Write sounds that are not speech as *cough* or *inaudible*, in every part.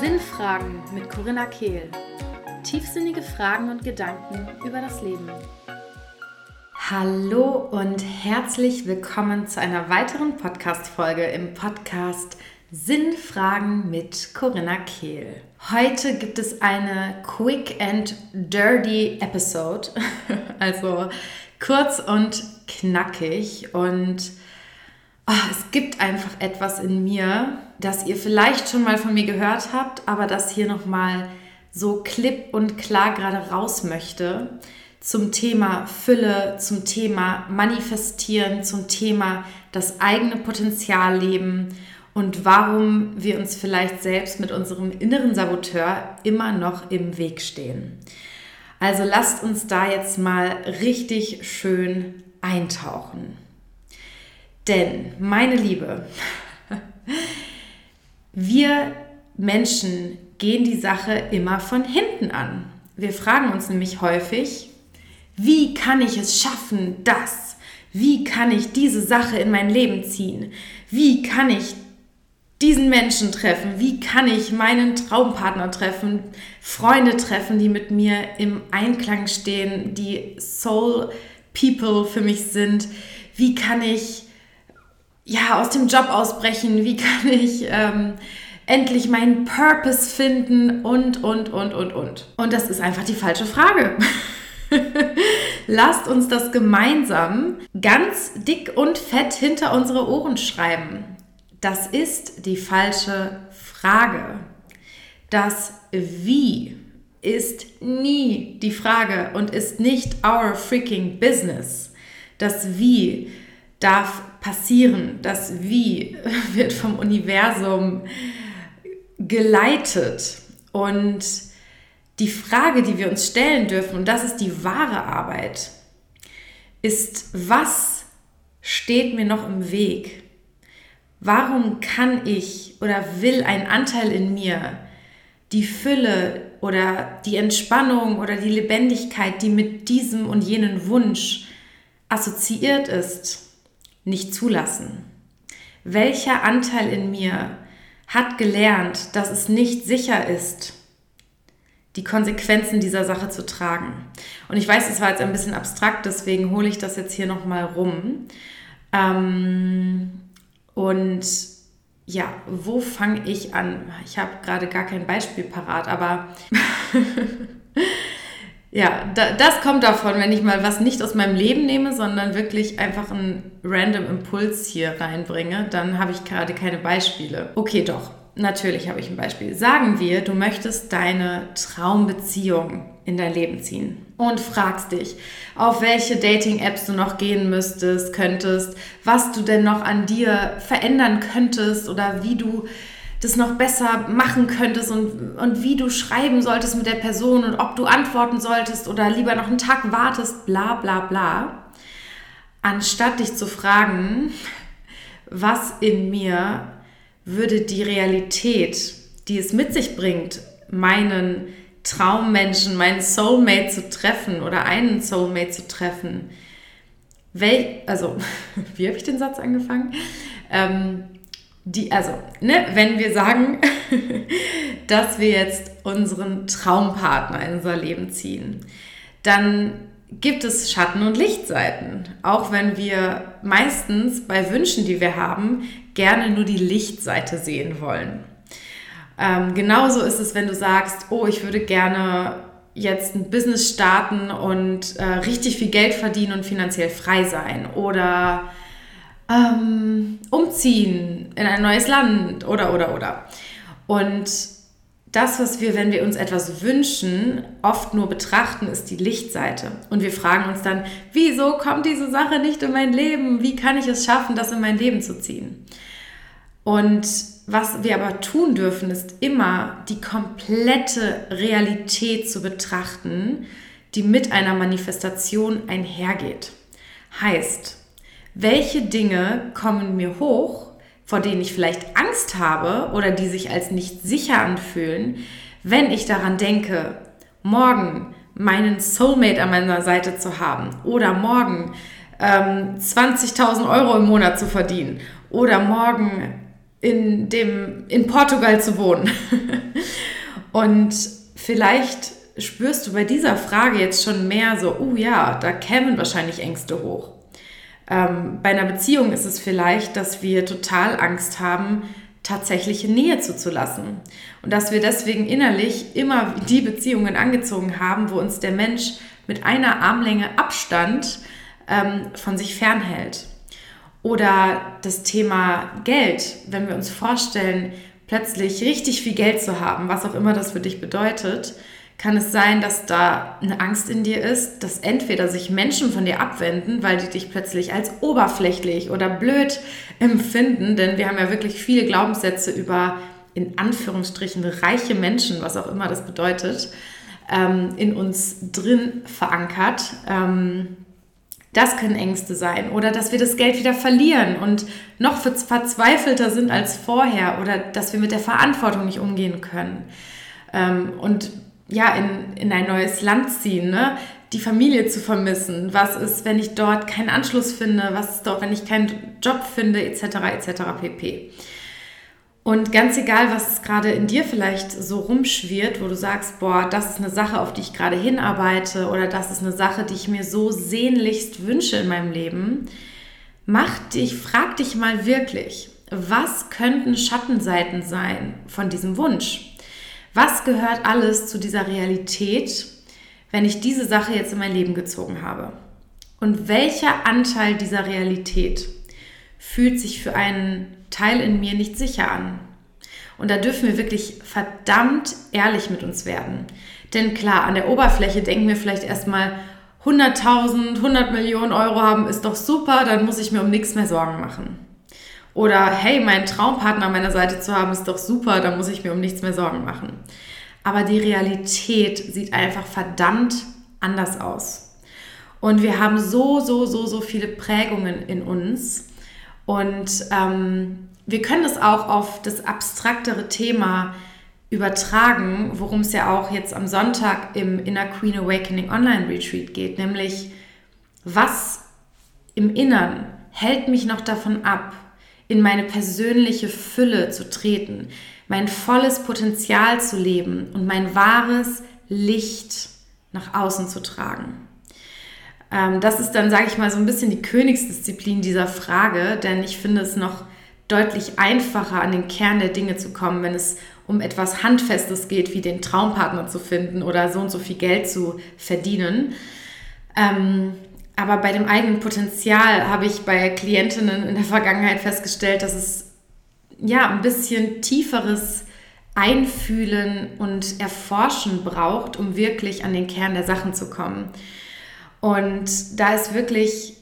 Sinnfragen mit Corinna Kehl. Tiefsinnige Fragen und Gedanken über das Leben. Hallo und herzlich willkommen zu einer weiteren Podcast-Folge im Podcast Sinnfragen mit Corinna Kehl. Heute gibt es eine Quick and Dirty Episode, *laughs* also kurz und knackig und oh, es gibt einfach etwas in mir, das ihr vielleicht schon mal von mir gehört habt, aber das hier nochmal so klipp und klar gerade raus möchte zum Thema Fülle, zum Thema Manifestieren, zum Thema das eigene Potenzial leben und warum wir uns vielleicht selbst mit unserem inneren Saboteur immer noch im Weg stehen. Also lasst uns da jetzt mal richtig schön eintauchen. Denn, meine Liebe, wir Menschen gehen die Sache immer von hinten an. Wir fragen uns nämlich häufig, wie kann ich es schaffen, das? Wie kann ich diese Sache in mein Leben ziehen? Wie kann ich diesen Menschen treffen? Wie kann ich meinen Traumpartner treffen? Freunde treffen, die mit mir im Einklang stehen, die Soul People für mich sind? Wie kann ich ja, aus dem Job ausbrechen? Wie kann ich ähm, endlich meinen Purpose finden? Und, und, und, und, und. Und das ist einfach die falsche Frage. *laughs* Lasst uns das gemeinsam ganz dick und fett hinter unsere Ohren schreiben. Das ist die falsche Frage. Das Wie ist nie die Frage und ist nicht our freaking business. Das Wie darf passieren. Das Wie *laughs* wird vom Universum geleitet. Und die Frage, die wir uns stellen dürfen, und das ist die wahre Arbeit, ist, was steht mir noch im Weg? Warum kann ich oder will ein Anteil in mir die Fülle oder die Entspannung oder die Lebendigkeit, die mit diesem und jenen Wunsch assoziiert ist, nicht zulassen? Welcher Anteil in mir hat gelernt, dass es nicht sicher ist, die Konsequenzen dieser Sache zu tragen? Und ich weiß, es war jetzt ein bisschen abstrakt, deswegen hole ich das jetzt hier nochmal rum. Ähm, und ja, wo fange ich an? Ich habe gerade gar kein Beispiel parat, aber *laughs* Ja, da, das kommt davon, wenn ich mal was nicht aus meinem Leben nehme, sondern wirklich einfach einen random Impuls hier reinbringe, dann habe ich gerade keine Beispiele. Okay, doch. Natürlich habe ich ein Beispiel. Sagen wir, du möchtest deine Traumbeziehung in dein Leben ziehen und fragst dich, auf welche Dating-Apps du noch gehen müsstest, könntest, was du denn noch an dir verändern könntest oder wie du das noch besser machen könntest und, und wie du schreiben solltest mit der Person und ob du antworten solltest oder lieber noch einen Tag wartest, bla bla bla, anstatt dich zu fragen, was in mir würde die Realität, die es mit sich bringt, meinen Traummenschen, meinen Soulmate zu treffen oder einen Soulmate zu treffen, wel, also, *laughs* wie habe ich den Satz angefangen? Ähm, die, also, ne, wenn wir sagen, *laughs* dass wir jetzt unseren Traumpartner in unser Leben ziehen, dann gibt es Schatten- und Lichtseiten. Auch wenn wir meistens bei Wünschen, die wir haben, gerne nur die Lichtseite sehen wollen. Ähm, genauso ist es, wenn du sagst, oh, ich würde gerne jetzt ein Business starten und äh, richtig viel Geld verdienen und finanziell frei sein. Oder ähm, umziehen in ein neues Land oder, oder, oder. Und das, was wir, wenn wir uns etwas wünschen, oft nur betrachten, ist die Lichtseite. Und wir fragen uns dann, wieso kommt diese Sache nicht in mein Leben? Wie kann ich es schaffen, das in mein Leben zu ziehen? Und was wir aber tun dürfen, ist immer die komplette Realität zu betrachten, die mit einer Manifestation einhergeht. Heißt, welche Dinge kommen mir hoch, vor denen ich vielleicht Angst habe oder die sich als nicht sicher anfühlen, wenn ich daran denke, morgen meinen Soulmate an meiner Seite zu haben oder morgen ähm, 20.000 Euro im Monat zu verdienen oder morgen in, dem, in Portugal zu wohnen. *laughs* Und vielleicht spürst du bei dieser Frage jetzt schon mehr so, oh ja, da kämen wahrscheinlich Ängste hoch. Ähm, bei einer Beziehung ist es vielleicht, dass wir total Angst haben, tatsächliche Nähe zuzulassen. Und dass wir deswegen innerlich immer die Beziehungen angezogen haben, wo uns der Mensch mit einer Armlänge Abstand ähm, von sich fernhält. Oder das Thema Geld, wenn wir uns vorstellen, plötzlich richtig viel Geld zu haben, was auch immer das für dich bedeutet, kann es sein, dass da eine Angst in dir ist, dass entweder sich Menschen von dir abwenden, weil die dich plötzlich als oberflächlich oder blöd empfinden, denn wir haben ja wirklich viele Glaubenssätze über in Anführungsstrichen reiche Menschen, was auch immer das bedeutet, ähm, in uns drin verankert. Ähm, das können Ängste sein oder dass wir das Geld wieder verlieren und noch verzweifelter sind als vorher oder dass wir mit der Verantwortung nicht umgehen können. Ähm, und ja, in, in ein neues Land ziehen, ne? die Familie zu vermissen. Was ist, wenn ich dort keinen Anschluss finde? Was ist dort, wenn ich keinen Job finde, etc. etc. pp. Und ganz egal, was gerade in dir vielleicht so rumschwirrt, wo du sagst, boah, das ist eine Sache, auf die ich gerade hinarbeite oder das ist eine Sache, die ich mir so sehnlichst wünsche in meinem Leben, mach dich, frag dich mal wirklich, was könnten Schattenseiten sein von diesem Wunsch? Was gehört alles zu dieser Realität, wenn ich diese Sache jetzt in mein Leben gezogen habe? Und welcher Anteil dieser Realität fühlt sich für einen Teil in mir nicht sicher an. Und da dürfen wir wirklich verdammt ehrlich mit uns werden. Denn klar, an der Oberfläche denken wir vielleicht erstmal, 100.000, 100 Millionen Euro haben ist doch super, dann muss ich mir um nichts mehr Sorgen machen. Oder hey, meinen Traumpartner an meiner Seite zu haben ist doch super, dann muss ich mir um nichts mehr Sorgen machen. Aber die Realität sieht einfach verdammt anders aus. Und wir haben so, so, so, so viele Prägungen in uns, und ähm, wir können es auch auf das abstraktere Thema übertragen, worum es ja auch jetzt am Sonntag im Inner Queen Awakening Online Retreat geht, nämlich was im Innern hält mich noch davon ab, in meine persönliche Fülle zu treten, mein volles Potenzial zu leben und mein wahres Licht nach außen zu tragen. Ähm, das ist dann, sage ich mal, so ein bisschen die Königsdisziplin dieser Frage, denn ich finde es noch deutlich einfacher, an den Kern der Dinge zu kommen, wenn es um etwas Handfestes geht, wie den Traumpartner zu finden oder so und so viel Geld zu verdienen. Ähm, aber bei dem eigenen Potenzial habe ich bei Klientinnen in der Vergangenheit festgestellt, dass es ja ein bisschen tieferes Einfühlen und Erforschen braucht, um wirklich an den Kern der Sachen zu kommen. Und da ist wirklich,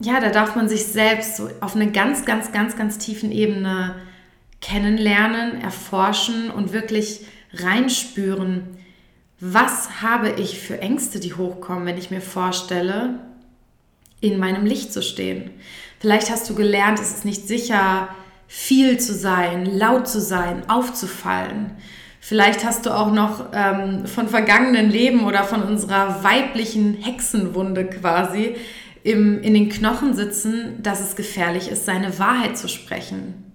ja, da darf man sich selbst so auf eine ganz, ganz, ganz, ganz tiefen Ebene kennenlernen, erforschen und wirklich reinspüren, was habe ich für Ängste, die hochkommen, wenn ich mir vorstelle, in meinem Licht zu stehen. Vielleicht hast du gelernt, es ist nicht sicher, viel zu sein, laut zu sein, aufzufallen. Vielleicht hast du auch noch ähm, von vergangenen Leben oder von unserer weiblichen Hexenwunde quasi im, in den Knochen sitzen, dass es gefährlich ist, seine Wahrheit zu sprechen.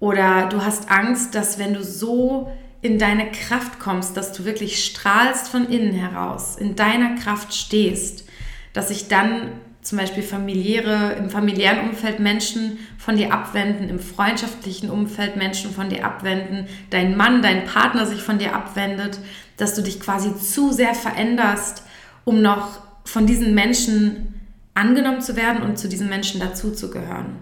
Oder du hast Angst, dass wenn du so in deine Kraft kommst, dass du wirklich strahlst von innen heraus, in deiner Kraft stehst, dass sich dann zum Beispiel familiäre, im familiären Umfeld Menschen von dir abwenden, im freundschaftlichen Umfeld Menschen von dir abwenden, dein Mann, dein Partner sich von dir abwendet, dass du dich quasi zu sehr veränderst, um noch von diesen Menschen angenommen zu werden und zu diesen Menschen dazuzugehören.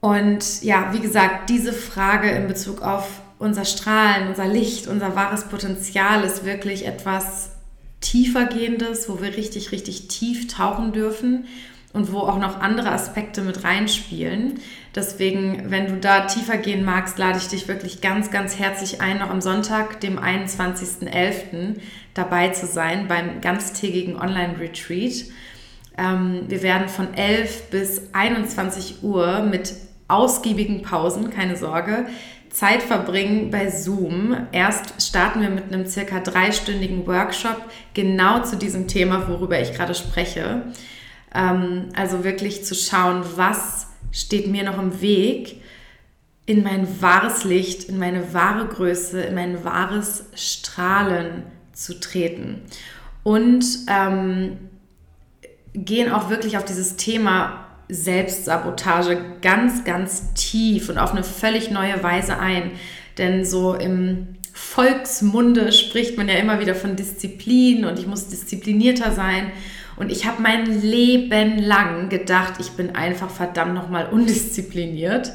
Und ja, wie gesagt, diese Frage in Bezug auf unser Strahlen, unser Licht, unser wahres Potenzial ist wirklich etwas, tiefergehendes, wo wir richtig, richtig tief tauchen dürfen und wo auch noch andere Aspekte mit reinspielen. Deswegen, wenn du da tiefer gehen magst, lade ich dich wirklich ganz, ganz herzlich ein, noch am Sonntag, dem 21.11. dabei zu sein beim ganztägigen Online-Retreat. Ähm, wir werden von 11 bis 21 Uhr mit ausgiebigen Pausen, keine Sorge, Zeit verbringen bei Zoom. Erst starten wir mit einem circa dreistündigen Workshop genau zu diesem Thema, worüber ich gerade spreche. Ähm, also wirklich zu schauen, was steht mir noch im Weg, in mein wahres Licht, in meine wahre Größe, in mein wahres Strahlen zu treten. Und ähm, gehen auch wirklich auf dieses Thema Selbstsabotage ganz, ganz tief und auf eine völlig neue Weise ein. Denn so im Volksmunde spricht man ja immer wieder von Disziplin und ich muss disziplinierter sein. Und ich habe mein Leben lang gedacht, ich bin einfach verdammt nochmal undiszipliniert,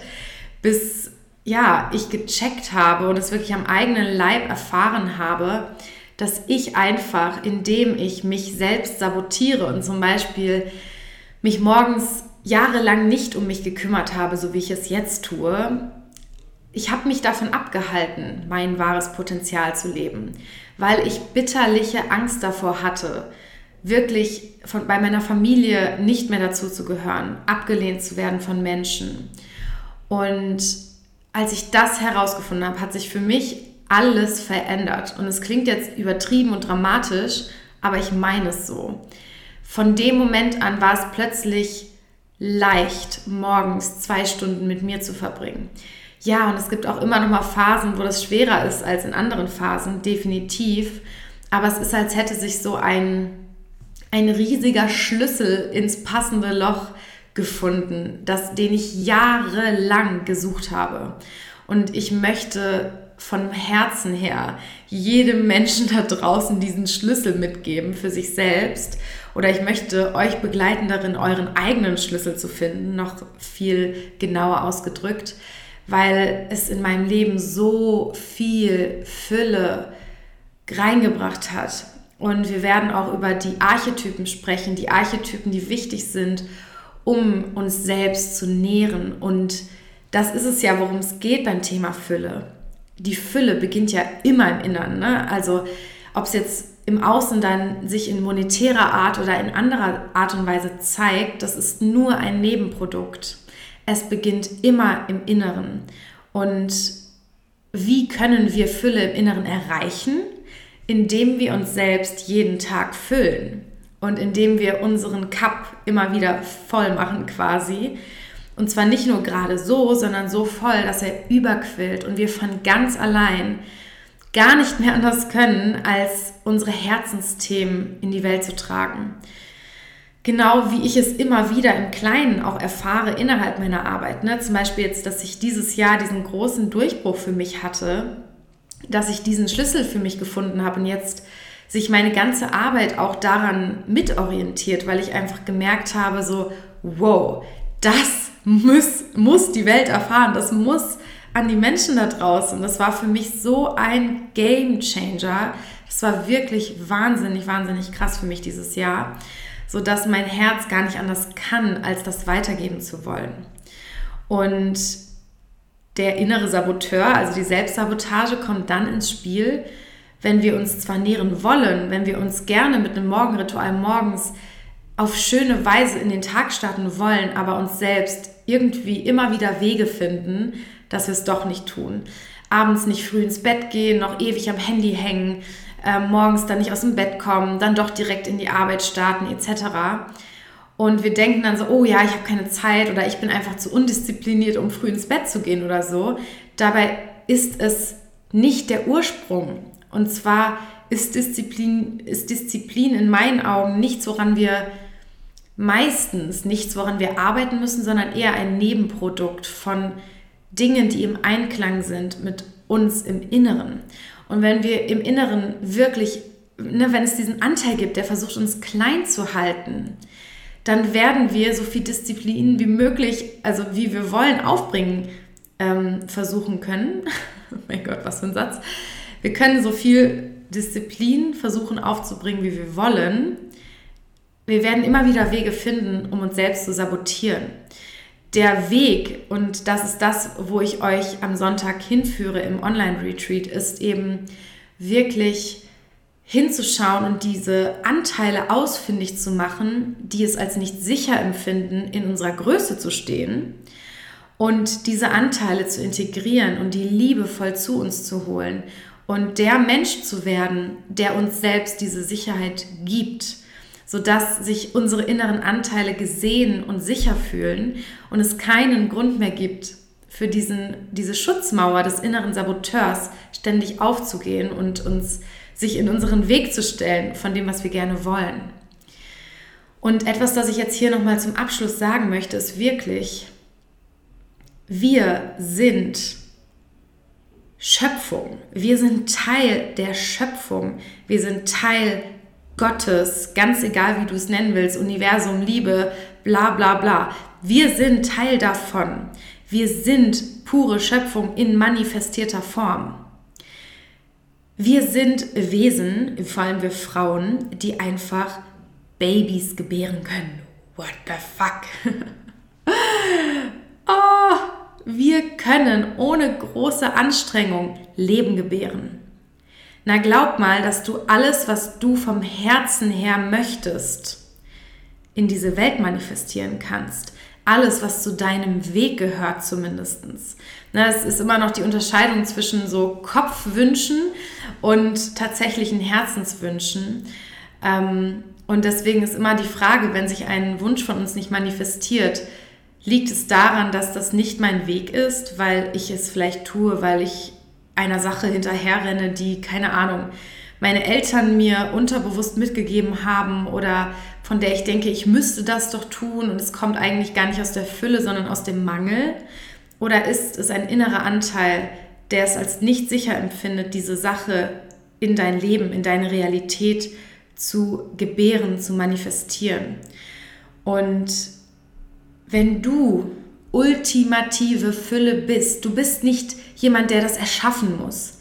bis ja, ich gecheckt habe und es wirklich am eigenen Leib erfahren habe, dass ich einfach, indem ich mich selbst sabotiere und zum Beispiel mich morgens jahrelang nicht um mich gekümmert habe, so wie ich es jetzt tue, ich habe mich davon abgehalten, mein wahres Potenzial zu leben, weil ich bitterliche Angst davor hatte, wirklich von, bei meiner Familie nicht mehr dazu zu gehören, abgelehnt zu werden von Menschen. Und als ich das herausgefunden habe, hat sich für mich alles verändert. Und es klingt jetzt übertrieben und dramatisch, aber ich meine es so. Von dem Moment an war es plötzlich leicht, morgens zwei Stunden mit mir zu verbringen. Ja, und es gibt auch immer noch mal Phasen, wo das schwerer ist als in anderen Phasen, definitiv. Aber es ist, als hätte sich so ein ein riesiger Schlüssel ins passende Loch gefunden, das, den ich jahrelang gesucht habe. Und ich möchte von Herzen her jedem Menschen da draußen diesen Schlüssel mitgeben für sich selbst. Oder ich möchte euch begleiten darin, euren eigenen Schlüssel zu finden, noch viel genauer ausgedrückt, weil es in meinem Leben so viel Fülle reingebracht hat und wir werden auch über die Archetypen sprechen, die Archetypen, die wichtig sind, um uns selbst zu nähren. Und das ist es ja, worum es geht beim Thema Fülle. Die Fülle beginnt ja immer im Inneren. Ne? Also ob es jetzt im Außen dann sich in monetärer Art oder in anderer Art und Weise zeigt, das ist nur ein Nebenprodukt. Es beginnt immer im Inneren. Und wie können wir Fülle im Inneren erreichen? indem wir uns selbst jeden Tag füllen und indem wir unseren Cup immer wieder voll machen quasi. Und zwar nicht nur gerade so, sondern so voll, dass er überquillt und wir von ganz allein gar nicht mehr anders können, als unsere Herzensthemen in die Welt zu tragen. Genau wie ich es immer wieder im Kleinen auch erfahre innerhalb meiner Arbeit. Ne? Zum Beispiel jetzt, dass ich dieses Jahr diesen großen Durchbruch für mich hatte dass ich diesen Schlüssel für mich gefunden habe und jetzt sich meine ganze Arbeit auch daran mitorientiert, weil ich einfach gemerkt habe, so, wow, das muss, muss die Welt erfahren, das muss an die Menschen da draußen. Das war für mich so ein Game Changer. Das war wirklich wahnsinnig, wahnsinnig krass für mich dieses Jahr, sodass mein Herz gar nicht anders kann, als das weitergeben zu wollen. Und der innere Saboteur, also die Selbstsabotage, kommt dann ins Spiel, wenn wir uns zwar nähren wollen, wenn wir uns gerne mit einem Morgenritual morgens auf schöne Weise in den Tag starten wollen, aber uns selbst irgendwie immer wieder Wege finden, dass wir es doch nicht tun. Abends nicht früh ins Bett gehen, noch ewig am Handy hängen, äh, morgens dann nicht aus dem Bett kommen, dann doch direkt in die Arbeit starten etc. Und wir denken dann so, oh ja, ich habe keine Zeit oder ich bin einfach zu undiszipliniert, um früh ins Bett zu gehen oder so. Dabei ist es nicht der Ursprung. Und zwar ist Disziplin, ist Disziplin in meinen Augen nichts, woran wir meistens nichts, woran wir arbeiten müssen, sondern eher ein Nebenprodukt von Dingen, die im Einklang sind mit uns im Inneren. Und wenn wir im Inneren wirklich, ne, wenn es diesen Anteil gibt, der versucht, uns klein zu halten, dann werden wir so viel Disziplin wie möglich, also wie wir wollen, aufbringen ähm, versuchen können. *laughs* mein Gott, was für ein Satz. Wir können so viel Disziplin versuchen aufzubringen, wie wir wollen. Wir werden immer wieder Wege finden, um uns selbst zu sabotieren. Der Weg, und das ist das, wo ich euch am Sonntag hinführe im Online-Retreat, ist eben wirklich hinzuschauen und diese Anteile ausfindig zu machen, die es als nicht sicher empfinden, in unserer Größe zu stehen und diese Anteile zu integrieren und die liebevoll zu uns zu holen und der Mensch zu werden, der uns selbst diese Sicherheit gibt, sodass sich unsere inneren Anteile gesehen und sicher fühlen und es keinen Grund mehr gibt, für diesen, diese Schutzmauer des inneren Saboteurs ständig aufzugehen und uns sich in unseren Weg zu stellen von dem, was wir gerne wollen. Und etwas, das ich jetzt hier nochmal zum Abschluss sagen möchte, ist wirklich, wir sind Schöpfung. Wir sind Teil der Schöpfung. Wir sind Teil Gottes, ganz egal wie du es nennen willst, Universum, Liebe, bla bla bla. Wir sind Teil davon. Wir sind pure Schöpfung in manifestierter Form. Wir sind Wesen, vor allem wir Frauen, die einfach Babys gebären können. What the fuck? *laughs* oh, wir können ohne große Anstrengung Leben gebären. Na glaub mal, dass du alles, was du vom Herzen her möchtest, in diese Welt manifestieren kannst alles, was zu deinem Weg gehört zumindest. Na, es ist immer noch die Unterscheidung zwischen so Kopfwünschen und tatsächlichen Herzenswünschen. Ähm, und deswegen ist immer die Frage, wenn sich ein Wunsch von uns nicht manifestiert, liegt es daran, dass das nicht mein Weg ist, weil ich es vielleicht tue, weil ich einer Sache hinterherrenne, die, keine Ahnung, meine Eltern mir unterbewusst mitgegeben haben oder von der ich denke, ich müsste das doch tun und es kommt eigentlich gar nicht aus der Fülle, sondern aus dem Mangel? Oder ist es ein innerer Anteil, der es als nicht sicher empfindet, diese Sache in dein Leben, in deine Realität zu gebären, zu manifestieren? Und wenn du ultimative Fülle bist, du bist nicht jemand, der das erschaffen muss.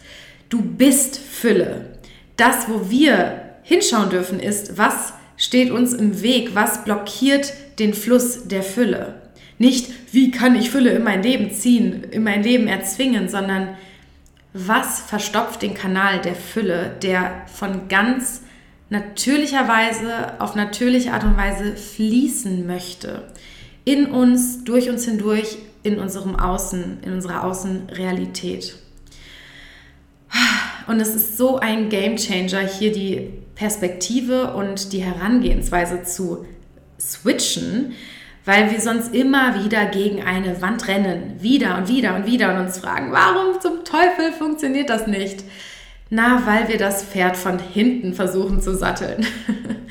Du bist Fülle. Das, wo wir hinschauen dürfen, ist, was steht uns im Weg? Was blockiert den Fluss der Fülle? Nicht, wie kann ich Fülle in mein Leben ziehen, in mein Leben erzwingen, sondern was verstopft den Kanal der Fülle, der von ganz natürlicher Weise, auf natürliche Art und Weise fließen möchte. In uns, durch uns hindurch, in unserem Außen, in unserer Außenrealität. Und es ist so ein Game Changer, hier die Perspektive und die Herangehensweise zu switchen, weil wir sonst immer wieder gegen eine Wand rennen, wieder und wieder und wieder und uns fragen, warum zum Teufel funktioniert das nicht? Na, weil wir das Pferd von hinten versuchen zu satteln.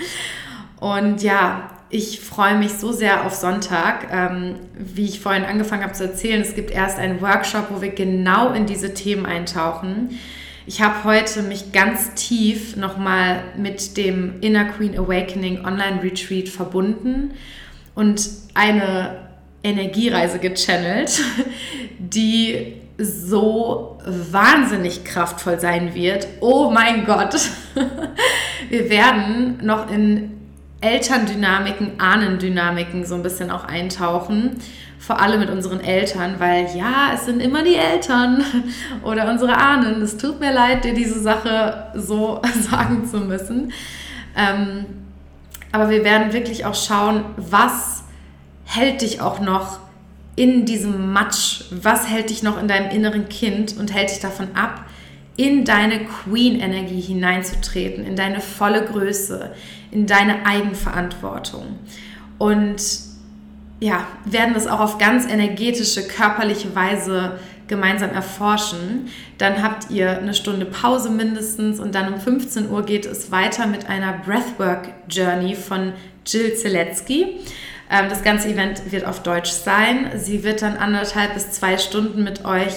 *laughs* und ja, ich freue mich so sehr auf Sonntag. Ähm, wie ich vorhin angefangen habe zu erzählen, es gibt erst einen Workshop, wo wir genau in diese Themen eintauchen. Ich habe heute mich ganz tief nochmal mit dem Inner Queen Awakening Online Retreat verbunden und eine Energiereise gechannelt, *laughs* die so wahnsinnig kraftvoll sein wird. Oh mein Gott! *laughs* Wir werden noch in Elterndynamiken, Ahnendynamiken so ein bisschen auch eintauchen vor allem mit unseren Eltern, weil ja, es sind immer die Eltern *laughs* oder unsere Ahnen. Es tut mir leid, dir diese Sache so *laughs* sagen zu müssen. Ähm, aber wir werden wirklich auch schauen, was hält dich auch noch in diesem Matsch, was hält dich noch in deinem inneren Kind und hält dich davon ab, in deine Queen-Energie hineinzutreten, in deine volle Größe, in deine Eigenverantwortung. Und ja, werden das auch auf ganz energetische, körperliche Weise gemeinsam erforschen. Dann habt ihr eine Stunde Pause mindestens und dann um 15 Uhr geht es weiter mit einer Breathwork Journey von Jill Zielecki. Ähm, das ganze Event wird auf Deutsch sein. Sie wird dann anderthalb bis zwei Stunden mit euch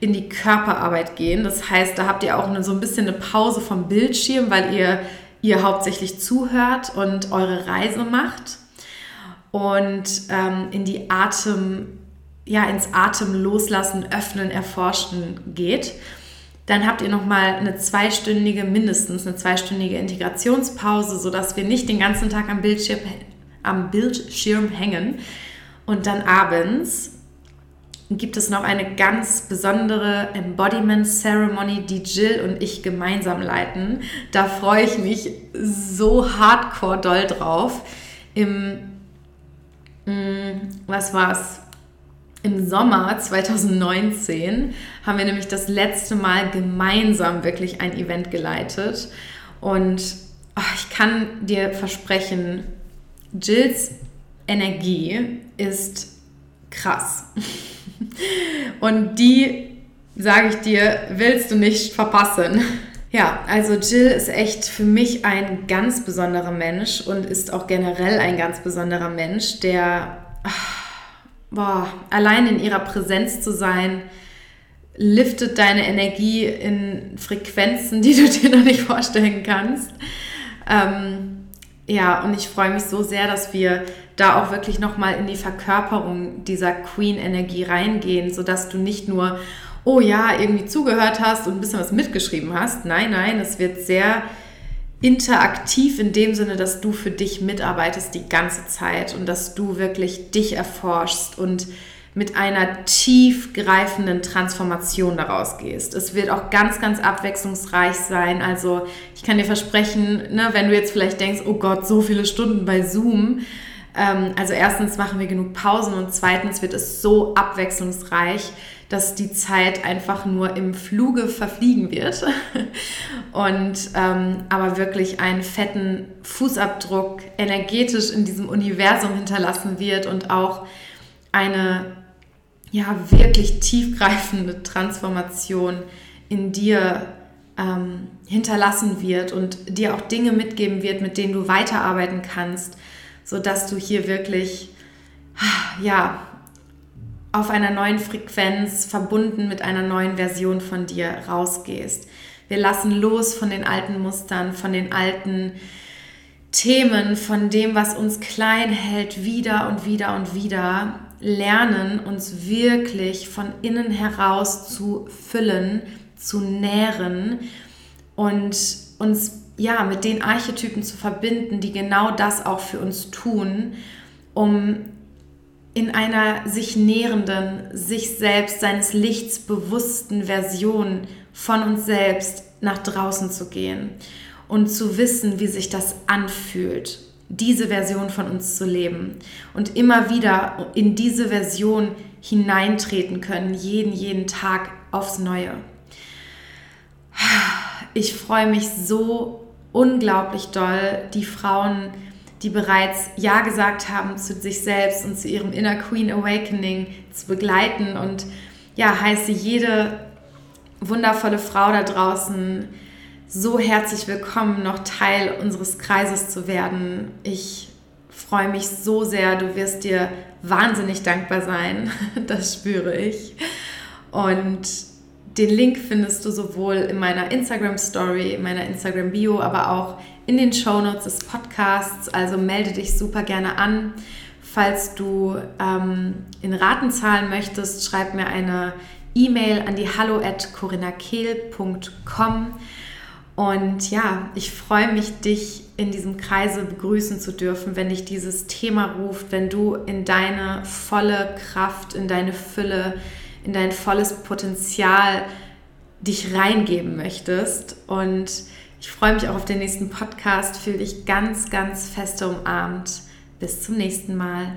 in die Körperarbeit gehen. Das heißt, da habt ihr auch eine, so ein bisschen eine Pause vom Bildschirm, weil ihr ihr hauptsächlich zuhört und eure Reise macht und ähm, in die Atem, ja, ins Atem loslassen, öffnen, erforschen geht. Dann habt ihr nochmal eine zweistündige, mindestens eine zweistündige Integrationspause, sodass wir nicht den ganzen Tag am Bildschirm, am Bildschirm hängen. Und dann abends gibt es noch eine ganz besondere Embodiment Ceremony, die Jill und ich gemeinsam leiten. Da freue ich mich so hardcore doll drauf. Im hm, was war's? Im Sommer 2019 haben wir nämlich das letzte Mal gemeinsam wirklich ein Event geleitet. Und ich kann dir versprechen, Jills Energie ist krass. Und die, sage ich dir, willst du nicht verpassen. Ja, also Jill ist echt für mich ein ganz besonderer Mensch und ist auch generell ein ganz besonderer Mensch, der boah, allein in ihrer Präsenz zu sein, liftet deine Energie in Frequenzen, die du *laughs* dir noch nicht vorstellen kannst. Ähm, ja, und ich freue mich so sehr, dass wir da auch wirklich nochmal in die Verkörperung dieser Queen-Energie reingehen, sodass du nicht nur, oh ja, irgendwie zugehört hast und ein bisschen was mitgeschrieben hast. Nein, nein, es wird sehr interaktiv in dem Sinne, dass du für dich mitarbeitest die ganze Zeit und dass du wirklich dich erforschst und mit einer tiefgreifenden Transformation daraus gehst. Es wird auch ganz, ganz abwechslungsreich sein. Also ich kann dir versprechen, ne, wenn du jetzt vielleicht denkst, oh Gott, so viele Stunden bei Zoom. Ähm, also erstens machen wir genug Pausen und zweitens wird es so abwechslungsreich, dass die Zeit einfach nur im Fluge verfliegen wird. *laughs* Und ähm, aber wirklich einen fetten Fußabdruck energetisch in diesem Universum hinterlassen wird und auch eine ja wirklich tiefgreifende Transformation in dir ähm, hinterlassen wird und dir auch Dinge mitgeben wird, mit denen du weiterarbeiten kannst, sodass du hier wirklich ja auf einer neuen Frequenz verbunden mit einer neuen Version von dir rausgehst. Wir lassen los von den alten Mustern, von den alten Themen, von dem, was uns klein hält, wieder und wieder und wieder lernen, uns wirklich von innen heraus zu füllen, zu nähren und uns ja mit den Archetypen zu verbinden, die genau das auch für uns tun, um in einer sich nährenden, sich selbst, seines Lichts bewussten Version von uns selbst nach draußen zu gehen und zu wissen, wie sich das anfühlt, diese Version von uns zu leben und immer wieder in diese Version hineintreten können, jeden, jeden Tag aufs Neue. Ich freue mich so unglaublich doll, die Frauen, die bereits Ja gesagt haben zu sich selbst und zu ihrem Inner Queen Awakening zu begleiten und ja, heiße jede wundervolle Frau da draußen so herzlich willkommen, noch Teil unseres Kreises zu werden. Ich freue mich so sehr, du wirst dir wahnsinnig dankbar sein, *laughs* das spüre ich. Und den Link findest du sowohl in meiner Instagram Story, in meiner Instagram Bio, aber auch in den Show Notes des Podcasts. Also melde dich super gerne an. Falls du ähm, in Raten zahlen möchtest, schreib mir eine E-Mail an die hallo at corinnakehl.com. Und ja, ich freue mich, dich in diesem Kreise begrüßen zu dürfen, wenn dich dieses Thema ruft, wenn du in deine volle Kraft, in deine Fülle, in dein volles Potenzial dich reingeben möchtest. Und ich freue mich auch auf den nächsten Podcast. Fühle dich ganz, ganz feste umarmt. Bis zum nächsten Mal.